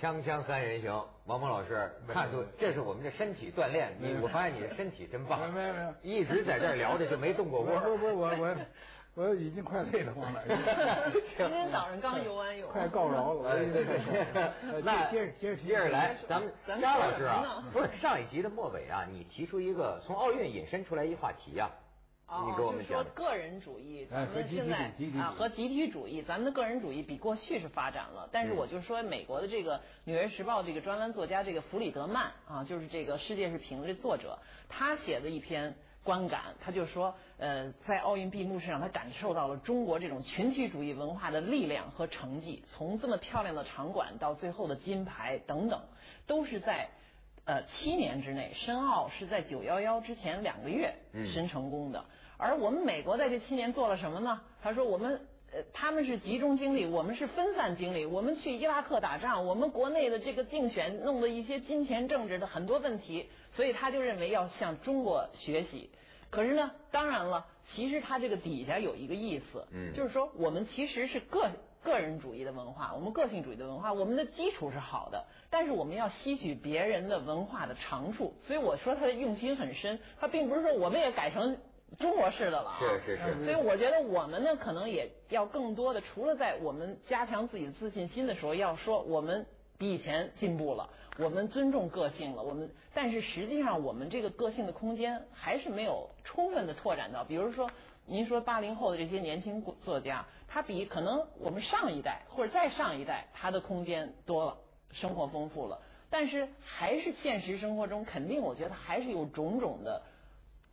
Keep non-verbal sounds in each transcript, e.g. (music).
锵锵三人行，王蒙老师看出这是我们的身体锻炼。你我发现你的身体真棒，没有没有，一直在这儿聊着就没动过 (laughs) 窝。不不我我我已经快累得慌了。(laughs) 今天早上刚游完泳，快告饶了。那接着接着接着来，(laughs) 咱们张老师啊，不是上一集的末尾啊，你提出一个从奥运引申出来一话题呀。哦，就是说个人主义，咱们现在啊和集体主义，咱们的个人主义比过去是发展了。但是我就说，美国的这个《纽约时报》这个专栏作家这个弗里德曼啊，就是这个世界是平的作者，他写的一篇观感，他就说，呃，在奥运闭幕式上，他感受到了中国这种群体主义文化的力量和成绩，从这么漂亮的场馆到最后的金牌等等，都是在。呃，七年之内，申奥是在九幺幺之前两个月申成功的。而我们美国在这七年做了什么呢？他说我们呃他们是集中精力，我们是分散精力。我们去伊拉克打仗，我们国内的这个竞选弄的一些金钱政治的很多问题，所以他就认为要向中国学习。可是呢，当然了，其实他这个底下有一个意思，嗯，就是说我们其实是个。个人主义的文化，我们个性主义的文化，我们的基础是好的，但是我们要吸取别人的文化的长处。所以我说他的用心很深，他并不是说我们也改成中国式的了啊。是是是。所以我觉得我们呢，可能也要更多的，除了在我们加强自己的自信心的时候，要说我们比以前进步了，我们尊重个性了，我们，但是实际上我们这个个性的空间还是没有充分的拓展到，比如说。您说八零后的这些年轻作家，他比可能我们上一代或者再上一代，他的空间多了，生活丰富了。但是还是现实生活中，肯定我觉得还是有种种的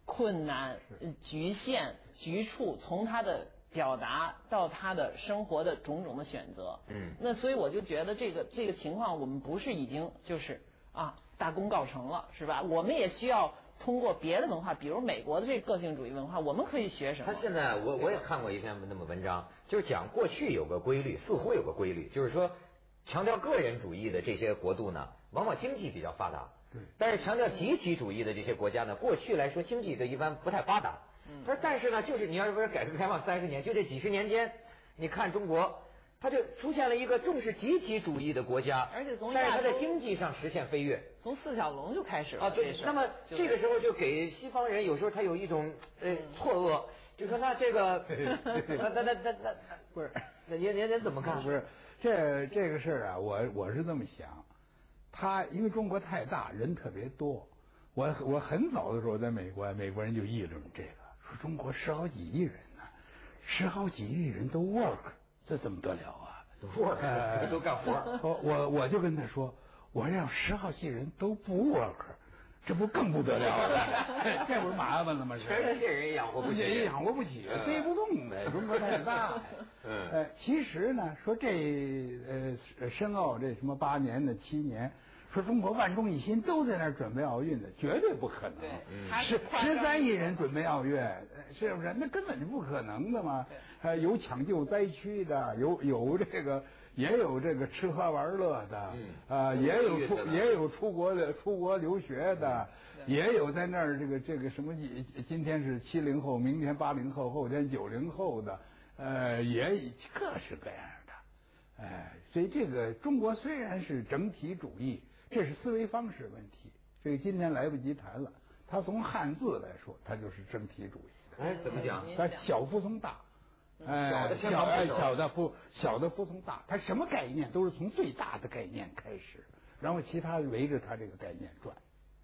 困难、局限、局处，从他的表达到他的生活的种种的选择。嗯。那所以我就觉得这个这个情况，我们不是已经就是啊大功告成了，是吧？我们也需要。通过别的文化，比如美国的这个性主义文化，我们可以学什么？他现在我我也看过一篇那么文章，就是讲过去有个规律，似乎有个规律，就是说强调个人主义的这些国度呢，往往经济比较发达。对。但是强调集体主义的这些国家呢，过去来说经济的一般不太发达。嗯。他说，但是呢，就是你要是说改革开放三十年，就这几十年间，你看中国。它就出现了一个重视集体主义的国家，而且从但是它在经济上实现飞跃，从四小龙就开始了啊。对，那么这个时候就给西方人有时候他有一种呃错愕，就说那这个 (laughs) 那那那那那不是，那您您您怎么看？不是这这个事儿啊，我我是这么想，他因为中国太大，人特别多，我我很早的时候在美国，美国人就议论这个，说中国十好几亿人呢，十好几亿人都 work。这怎么得了啊？都 (laughs) 都干活。(laughs) 我我我就跟他说，我让十好几人都不 work，这不更不得了了？(laughs) 这不是麻烦了吗？全世界人养活不起，也养活不起，背不动的。中国太大。嗯。呃，其实呢，说这呃深奥这什么八年的七年。说中国万众一心都在那儿准备奥运的，绝对不可能。十十三亿人准备奥运，是不是？那根本就不可能的嘛。呃，有抢救灾区的，有有这个，也有这个吃喝玩乐的，啊，也有出也有出国的出国留学的，也有在那儿这个这个什么，今天是七零后，明天八零后，后天九零后的，呃，也各式各样的。哎，所以这个中国虽然是整体主义。这是思维方式问题，这个今天来不及谈了。他从汉字来说，他就是整体主义的。哎，怎么讲？他小服从大，哎，小的小的服小的服从大。他什么概念都是从最大的概念开始，然后其他围着他这个概念转。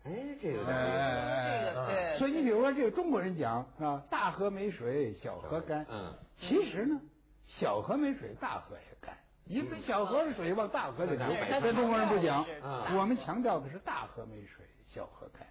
哎，这个，这个对。所以你比如说，这个中国人讲啊，大河没水，小河干。嗯。其实呢，小河没水，大河也干。一个小河的水往大河里流，跟中国人不讲，我们强调的是大河没水，小河开。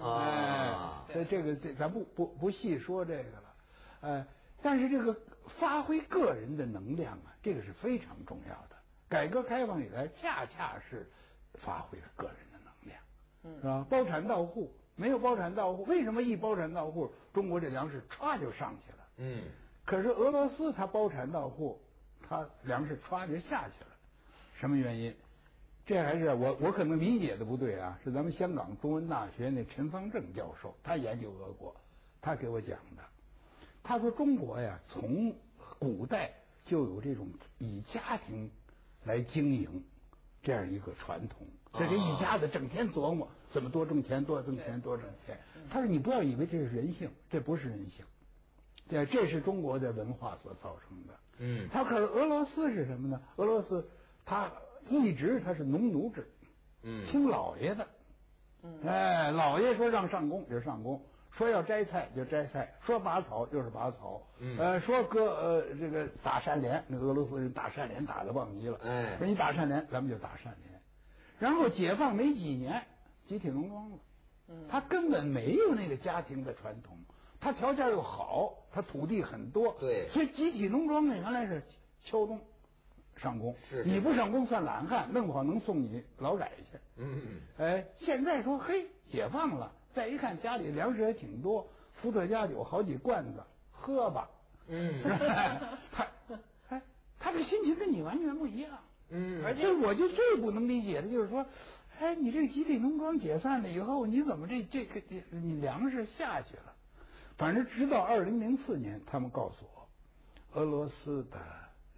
啊，所以这个这咱不不不细说这个了，呃，但是这个发挥个人的能量啊，这个是非常重要的。改革开放以来，恰恰是发挥了个人的能量，是吧？包产到户，没有包产到户，为什么一包产到户，中国这粮食歘就上去了？嗯，可是俄罗斯它包产到户。他粮食歘就下去了，什么原因？这还是我我可能理解的不对啊，是咱们香港中文大学那陈方正教授，他研究俄国，他给我讲的。他说中国呀，从古代就有这种以家庭来经营这样一个传统。这这一家子整天琢磨怎么多挣钱，多挣钱，多挣钱。他说：“你不要以为这是人性，这不是人性，对，这是中国的文化所造成的。”嗯。他可是俄罗斯是什么呢？俄罗斯他一直他是农奴制，嗯，听老爷的，嗯，哎，老爷说让上工就上工，说要摘菜就摘菜，说拔草就是拔草，嗯，呃，说割呃这个打山连，那俄罗斯人打山连打的棒极了，哎，说你打山连，咱们就打山连。然后解放没几年，集体农庄了。嗯，他根本没有那个家庭的传统，他条件又好，他土地很多。对，所以集体农庄呢，原来是敲钟上工，是你不上工算懒汉，弄不好能送你劳改去。嗯嗯。哎，现在说嘿，解放了，再一看家里粮食也挺多，伏特加酒好几罐子，喝吧。嗯。(laughs) 他，哎，他这心情跟你完全不一样。嗯，而且我就最不能理解的就是说，哎，你这集体农庄解散了以后，你怎么这这个你粮食下去了？反正直到二零零四年，他们告诉我，俄罗斯的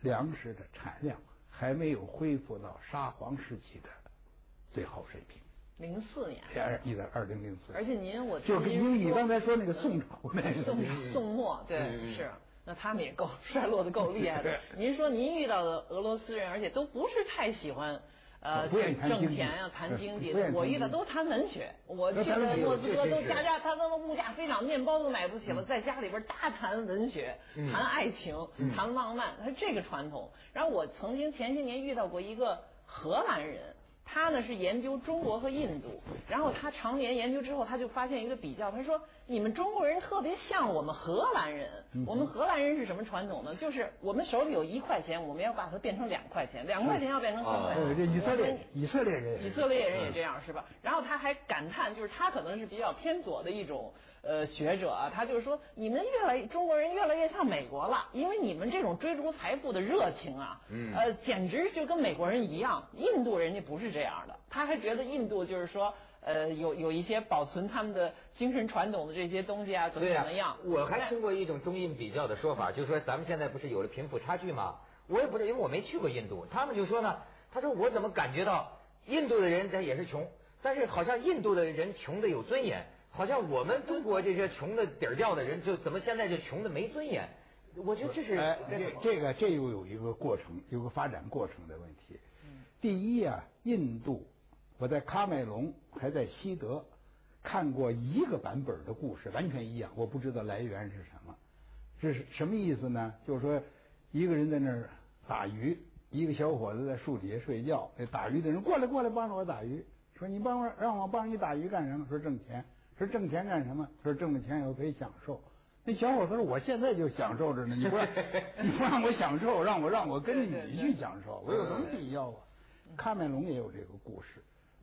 粮食的产量还没有恢复到沙皇时期的最好水平。零四年。二一在二零零四。而且您我就因为你刚才说那个宋朝那个宋宋末对是。那他们也够 (laughs) 衰落的够厉害的。(laughs) 您说您遇到的俄罗斯人，而且都不是太喜欢呃去挣钱啊、谈经济的。我遇到都谈文学。我去的莫斯科都家家他都物价飞涨，面包都买不起了，在家里边大谈文学、谈爱情、谈浪漫，他这个传统。然后我曾经前些年遇到过一个荷兰人。他呢是研究中国和印度，然后他常年研究之后，他就发现一个比较，他说你们中国人特别像我们荷兰人，我们荷兰人是什么传统呢？就是我们手里有一块钱，我们要把它变成两块钱，两块钱要变成三块钱。这以色列以色列人以色列人也这样是吧？然后他还感叹，就是他可能是比较偏左的一种。呃，学者啊，他就是说，你们越来中国人越来越像美国了，因为你们这种追逐财富的热情啊，嗯，呃，简直就跟美国人一样。印度人家不是这样的，他还觉得印度就是说，呃，有有一些保存他们的精神传统的这些东西啊，怎么怎么样。我还听过一种中印比较的说法，就是说咱们现在不是有了贫富差距吗？我也不知道，因为我没去过印度，他们就说呢，他说我怎么感觉到印度的人他也是穷，但是好像印度的人穷的有尊严。好像我们中国这些穷的底儿掉的人，就怎么现在就穷的没尊严？我觉得这是这这个这又有一个过程，有个发展过程的问题。第一啊，印度，我在喀麦隆还在西德看过一个版本的故事，完全一样。我不知道来源是什么，这是什么意思呢？就是说一个人在那儿打鱼，一个小伙子在树底下睡觉，那打鱼的人过来过来帮着我打鱼，说你帮我让我帮你打鱼干什么？说挣钱。说挣钱干什么？说挣了钱以后可以享受。那小伙子说：“我现在就享受着呢，你不让 (laughs) 你不让我享受，让我让我跟着你去享受，我有什么必要啊？”喀麦隆也有这个故事，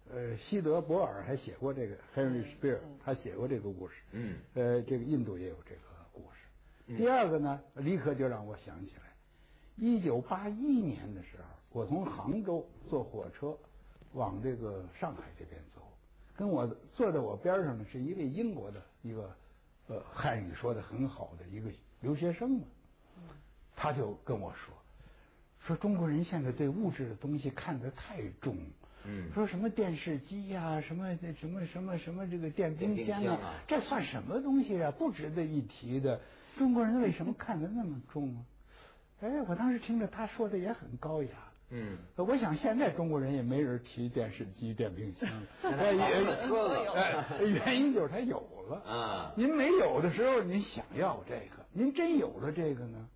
呃，西德博尔还写过这个 Henry Spear，他写过这个故事。嗯。呃，这个印度也有这个故事。第二个呢，立刻就让我想起来，一九八一年的时候，我从杭州坐火车往这个上海这边走。跟我坐在我边上的是一位英国的一个呃汉语说的很好的一个留学生嘛，他就跟我说，说中国人现在对物质的东西看得太重，嗯，说什么电视机呀，什么什么什么什么这个电冰箱啊，这算什么东西啊？不值得一提的。中国人为什么看得那么重啊？哎，我当时听着他说的也很高雅。嗯，我想现在中国人也没人提电视机、电冰箱，(laughs) 哎，原因就是他有了啊。您没有的时候，您想要这个；您真有了这个呢，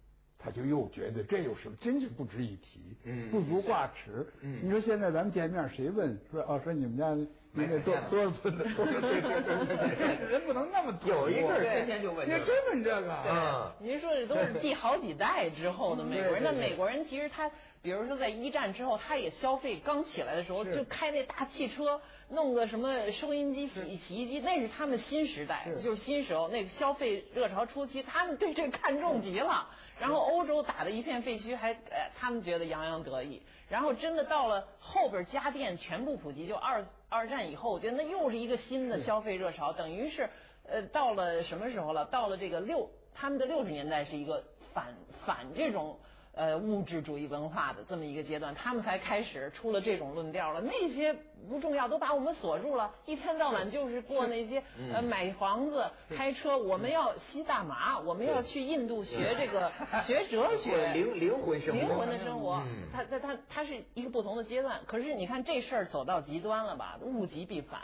他就又觉得这有什么，真是不值一提，嗯，不足挂齿。嗯，你说现在咱们见面，谁问说哦，说你们家那个多多少寸的？(laughs) 人不能那么有一阵儿天天就问，您真问这个啊？您说这都是第好几代之后的美国人，那美国人其实他。比如说，在一战之后，他也消费刚起来的时候，就开那大汽车，弄个什么收音机、洗洗衣机，那是他们新时代，就是新时候那个消费热潮初期，他们对这看重极了。然后欧洲打的一片废墟，还呃，他们觉得洋洋得意。然后真的到了后边家电全部普及，就二二战以后，我觉得那又是一个新的消费热潮，等于是呃，到了什么时候了？到了这个六他们的六十年代是一个反反这种。呃物质主义文化的这么一个阶段，他们才开始出了这种论调了。那些不重要，都把我们锁住了，一天到晚就是过那些呃买房子、开车。我们要吸大麻，我们要去印度学这个 (laughs) 学哲学，灵灵魂生活，灵魂的生活。他他他他是一个不同的阶段。可是你看这事儿走到极端了吧？物极必反。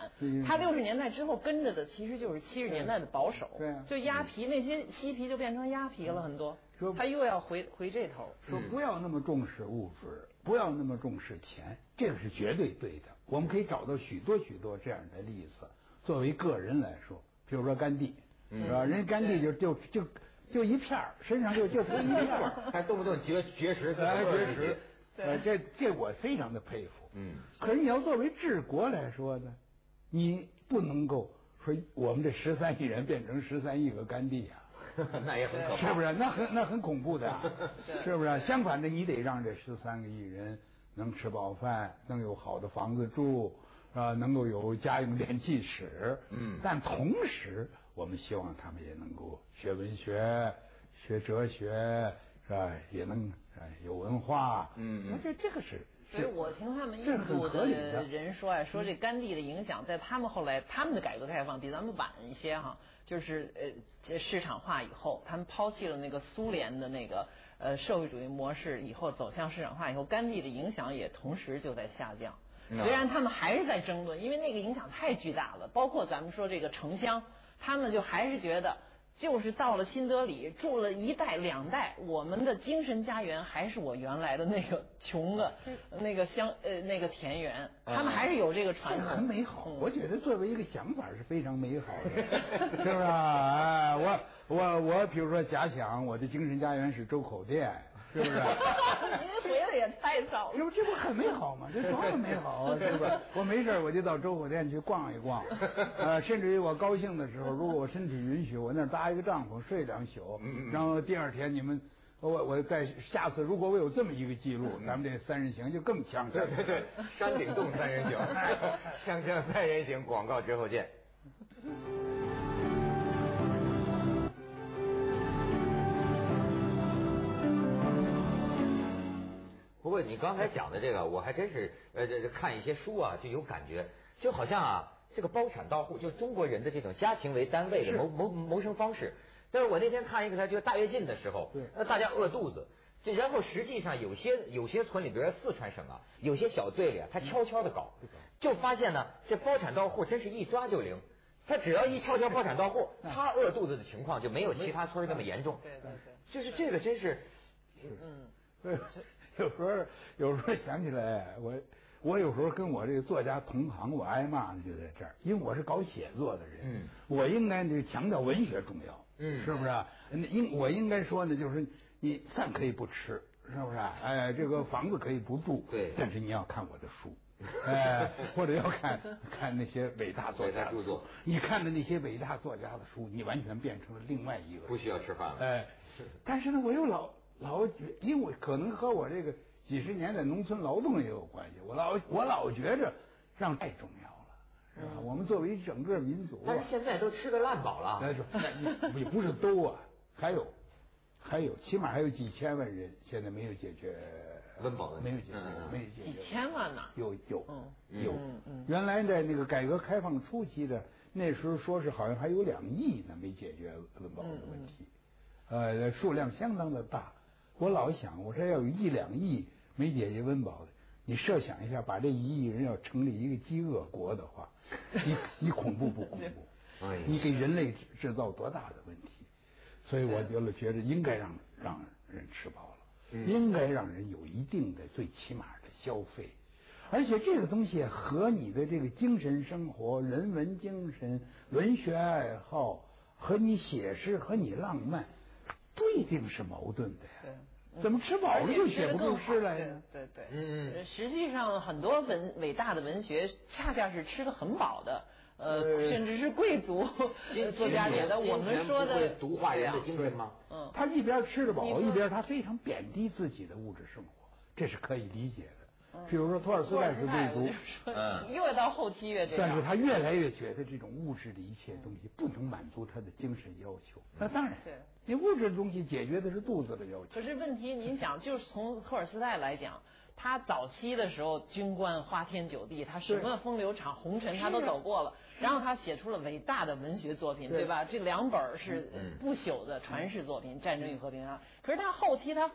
他六十年代之后跟着的其实就是七十年代的保守，就鸭皮那些嬉皮就变成鸭皮了很多。说他又要回回这头，说不要那么重视物质，不要那么重视钱，这个是绝对对的。我们可以找到许多许多这样的例子。作为个人来说，比如说甘地，是吧？人甘地就就就就一片儿，身上就就 (laughs) 一片儿，还动不动绝 (laughs) 绝食，绝食。呃，这这我非常的佩服。嗯。可是你要作为治国来说呢，你不能够说我们这十三亿人变成十三亿个甘地呀。(laughs) 那也很可怕，是不是？那很那很恐怖的，(laughs) 是不是？相反的，你得让这十三个亿人能吃饱饭，能有好的房子住，啊，能够有家用电器使。嗯。但同时，我们希望他们也能够学文学、学哲学，是吧？也能有文化。嗯那这这个是。所以我听他们印度的人说啊，说这甘地的影响在他们后来他们的改革开放比咱们晚一些哈。就是呃，这市场化以后，他们抛弃了那个苏联的那个呃社会主义模式，以后走向市场化以后，甘地的影响也同时就在下降。虽然他们还是在争论，因为那个影响太巨大了。包括咱们说这个城乡，他们就还是觉得。就是到了新德里住了一代两代，我们的精神家园还是我原来的那个 (laughs) 穷的，那个乡呃那个田园，他们还是有这个传统，很美好。我觉得作为一个想法是非常美好的，(laughs) 是不是啊？我我我，比如说假想我的精神家园是周口店。是不是？您回来也太早了。这不这不很美好吗？这多么美好啊！是不是？(laughs) 我没事我就到周口店去逛一逛，(laughs) 呃，甚至于我高兴的时候，如果我身体允许，我那搭一个帐篷睡两宿，然后第二天你们，我我再下次如果我有这么一个记录，咱们这三人行就更强。对对对，山顶洞三人行，(laughs) 锵锵三人行，广告之后见。过你刚才讲的这个，我还真是呃这看一些书啊，就有感觉，就好像啊，这个包产到户，就中国人的这种家庭为单位的谋谋谋生方式。但是我那天看一个，他就大跃进的时候，那大家饿肚子，这然后实际上有些有些村里，比如说四川省啊，有些小队里啊，他悄悄的搞，就发现呢，这包产到户真是一抓就灵。他只要一悄悄包产到户，他饿肚子的情况就没有其他村那么严重。对对对，就是这个真是，嗯，对。(laughs) 有时候，有时候想起来，我我有时候跟我这个作家同行，我挨骂呢就在这儿，因为我是搞写作的人，嗯，我应该呢强调文学重要，嗯，是不是？应我应该说呢，就是你饭可以不吃，是不是？哎，这个房子可以不住，对，但是你要看我的书，哎，或者要看 (laughs) 看那些伟大作家著作，你看的那些伟大作家的书，你完全变成了另外一个，不需要吃饭了，哎，(laughs) 但是呢，我又老。老觉，因为可能和我这个几十年在农村劳动也有关系。我老我老觉着让太重要了，是吧？我们作为整个民族，但是现在都吃个烂饱了。那说也不是都啊，还有还有，起码还有几千万人现在没有解决温饱问题，没有解决，没有解决。几千万呢？有有有。原来在那个改革开放初期的那时候，说是好像还有两亿呢没解决温饱的问题，呃，数量相当的大。我老想，我说要有一两亿没解决温饱的，你设想一下，把这一亿人要成立一个饥饿国的话，(laughs) 你你恐怖不恐怖？(laughs) 你给人类制造多大的问题？所以我觉得觉得应该让让人吃饱了，应该让人有一定的最起码的消费，而且这个东西和你的这个精神生活、人文精神、文学爱好和你写诗和你浪漫，不一定是矛盾的呀。怎么吃饱了就写不出诗来呢？对对，嗯，实际上很多文伟大的文学，恰恰是吃的很饱的，呃，甚至是贵族作家写的。我们说的读化人的精神吗？嗯，他一边吃得饱，一边他非常贬低自己的物质生活，这是可以理解的。比如说托尔斯泰是贵族，嗯，越到后期越这样。但是他越来越觉得这种物质的一切东西不能满足他的精神要求。那当然，对，你物质的东西解决的是肚子的要求。可是问题，您想，就是从托尔斯泰来讲。他早期的时候，军官花天酒地，他什么风流场、红尘他都走过了。然后他写出了伟大的文学作品，对吧？这两本是不朽的传世作品，《战争与和平》啊。可是他后期他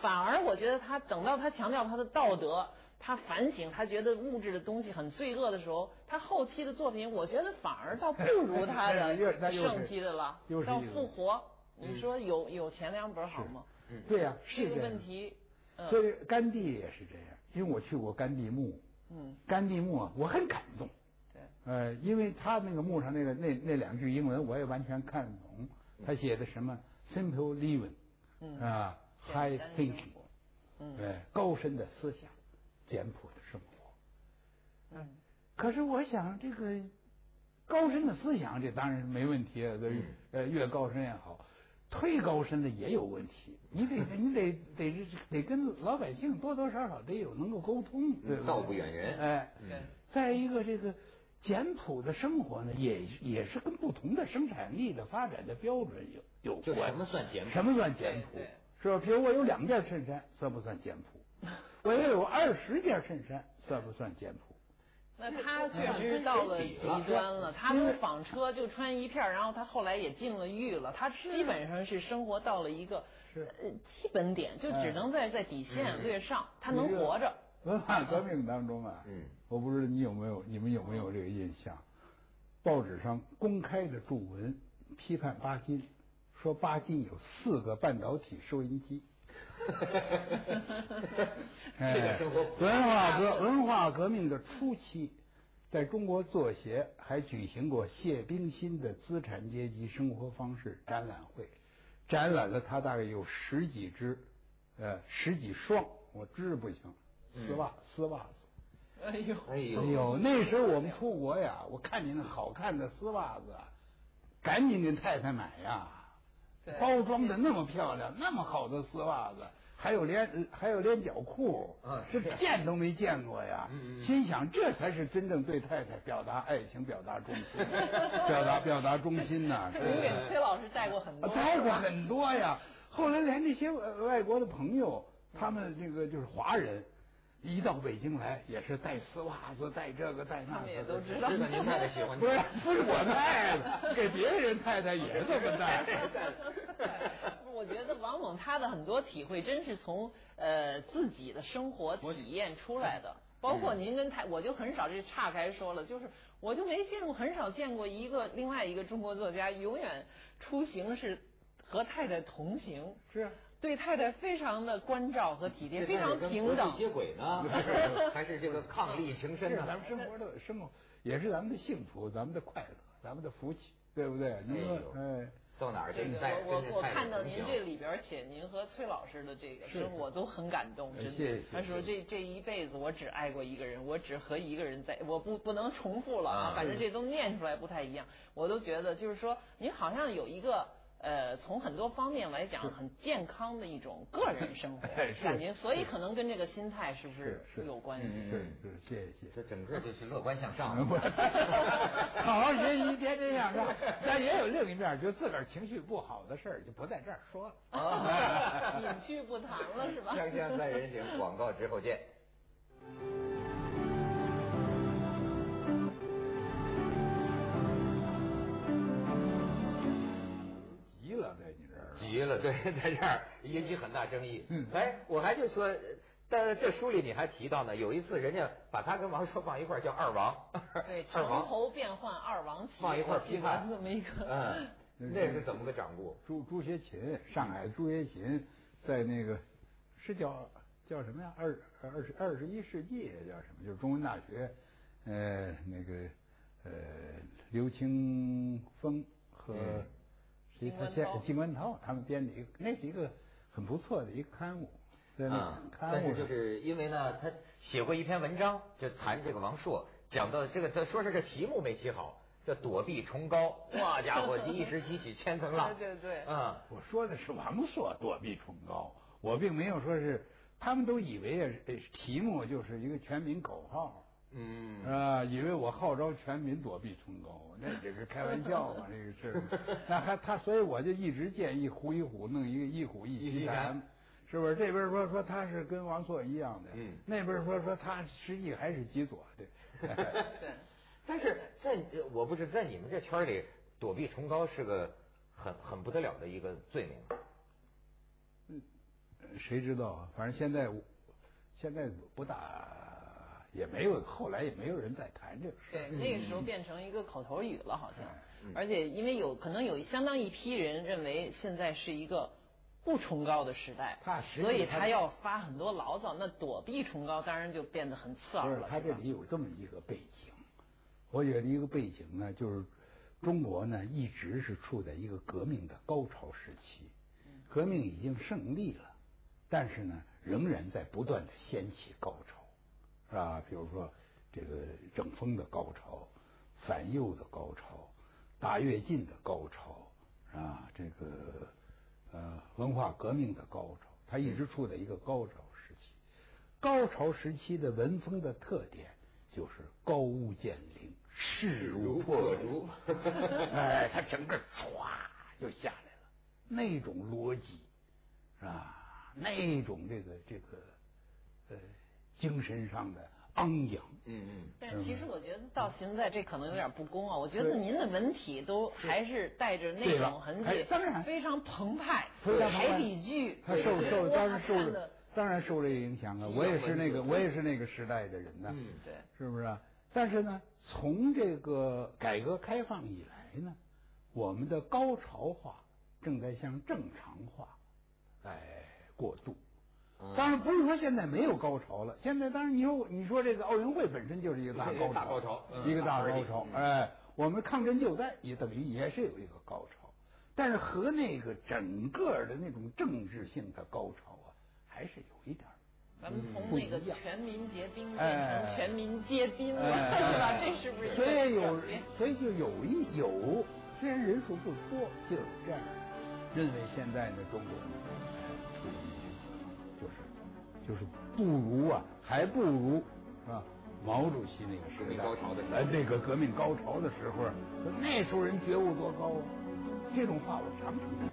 反而，我觉得他等到他强调他的道德，他反省，他觉得物质的东西很罪恶的时候，他后期的作品，我觉得反而倒不如 (laughs) 他的盛期的了。到复活，你说有有前两本好吗？对呀，这个问题。所以甘地也是这样，因为我去过甘地墓，嗯，甘地墓啊，我很感动，对，呃，因为他那个墓上那个那那两句英文我也完全看不懂，他写的什么 simple living，嗯啊 (laughs) high thinking，嗯，对，高深的思想，简朴的生活，嗯，可是我想这个高深的思想这当然是没问题啊，呃越高深越好。忒高深的也有问题，你得 (laughs) 你得得得跟老百姓多多少少得有能够沟通，对吧？道不远人，哎，再一个这个简朴的生活呢，也也是跟不同的生产力的发展的标准有有关。什么算简朴？什么算简朴？是吧？比如我有两件衬衫，算不算简朴？我要有二十件衬衫，算不算简朴？那他确实到了极端了，他从纺车就穿一片，然后他后来也进了狱了，他基本上是生活到了一个呃基本点，就只能在在底线略上，他能活着。文化革命当中啊，嗯，我不知道你有没有，你们有没有这个印象？报纸上公开的著文批判巴金，说巴金有四个半导体收音机。(laughs) 这个生活文化革文化革命的初期，在中国作协还举行过谢冰心的资产阶级生活方式展览会，展览了他大概有十几只，呃，十几双，我织不行，丝袜丝袜子。哎呦哎呦哎呦！那时候我们出国呀，我看见那好看的丝袜子，赶紧给太太买呀。包装的那么漂亮，那么好的丝袜子，还有连还有连脚裤，是见都没见过呀。心想这才是真正对太太表达爱情、表达忠心、(laughs) 表达表达忠心呐。您给崔老师带过很多，带过很多呀。后来连那些外国的朋友，他们那个就是华人。一到北京来，也是带丝袜子，带这个带那个。也都知道。您太太喜欢。不是，不是我太太，给别人太太也这么带。我觉得王猛他的很多体会，真是从呃自己的生活体验出来的。包括您跟太，我就很少这岔开说了，就是我就没见过，很少见过一个另外一个中国作家永远出行是和太太同行。是。对太太非常的关照和体贴，非常平等。接轨呢，(laughs) 还是这个伉俪 (laughs) 情深呢？咱们生活的 (laughs) 生活也是咱们的幸福，咱们的快乐，咱们的福气，对不对？您说，哎，到哪儿去？我我我看到您这里边写您和崔老师的这个生活都很感动，真的。他说这这一辈子我只爱过一个人，我只和一个人在，我不不能重复了啊，反正这都念出来不太一样，我都觉得就是说您好像有一个。呃，从很多方面来讲，很健康的一种个人生活 (laughs) 感觉，所以可能跟这个心态是不是有关系？是是，谢谢谢。这整个就是乐观向上，(laughs) 好好学习，天天向上。但也有另一面，就自个儿情绪不好的事儿，就不在这儿说了，(laughs) 隐去不谈了，是吧？锵锵三人行，广告之后见。急了，对，在这儿引起很大争议。嗯，哎，我还就说，在这书里你还提到呢，有一次人家把他跟王朔放一块儿叫二王，(laughs) 对，长侯变换二王旗，放一块儿批判这么一个，嗯，那是怎么个掌故？朱朱学勤，上海朱学勤，在那个是叫叫什么呀？二二十二十一世纪叫什么？就是中文大学，呃，那个呃，刘青峰和。他现金冠涛他们编的一个，那是一个很不错的一个刊物。啊，但是就是因为呢，他写过一篇文章，就谈这个王朔，讲到这个，他说是这题目没起好，叫躲避崇高。哇家伙，(laughs) 一时激起千层浪。(laughs) 对对对。啊，我说的是王朔躲避崇高，我并没有说是他们都以为啊，题目就是一个全民口号，嗯啊，以为我号召全民躲避崇高，那这是开玩笑嘛，(laughs) 这个是。那还他，所以我就一直建议胡一虎弄一个一虎一席谈，是不是？这边说说他是跟王朔一样的，嗯，那边说说他实际还是极左，对。(laughs) 对。但是在我不是在你们这圈里，躲避崇高是个很很不得了的一个罪名。嗯谁知道啊？反正现在，现在不大，也没有，后来也没有人再谈这个事。对，那个时候变成一个口头语了，好像。而且，因为有可能有相当一批人认为现在是一个不崇高的时代，所以他要发很多牢骚。那躲避崇高，当然就变得很刺耳了。他这里有这么一个背景，我觉得一个背景呢，就是中国呢一直是处在一个革命的高潮时期，革命已经胜利了。但是呢，仍然在不断的掀起高潮，是吧？比如说这个整风的高潮、反右的高潮、大跃进的高潮，啊？这个呃文化革命的高潮，它一直处在一个高潮时期。高潮时期的文风的特点就是高屋建瓴、势如破竹，(laughs) 哎，它整个唰就下来了，那种逻辑，是吧？那种这个这个呃精神上的昂扬，嗯嗯。但是其实我觉得到现在这可能有点不公啊。我觉得您的文体都还是带着那种痕迹，当然非常澎湃，排比句，他受受当然受当然受这个影响啊。我也是那个我也是那个时代的人呢，嗯对，是不是？但是呢，从这个改革开放以来呢，我们的高潮化正在向正常化，哎。过度，当然不是说现在没有高潮了。现在当然你说你说这个奥运会本身就是一个大高潮，(laughs) 一个大高潮。哎，我们抗震救灾也等于也是有一个高潮，但是和那个整个的那种政治性的高潮啊，还是有一点。咱们从那个全民皆兵变成全民皆兵了，是吧？这是不是？所以有，所以就有一有，虽然人数不多，就有这样认为现在的中国。就是不如啊，还不如啊，毛主席那个时代，哎，那个革命高潮的时候，那时候人觉悟多高啊！这种话我常常。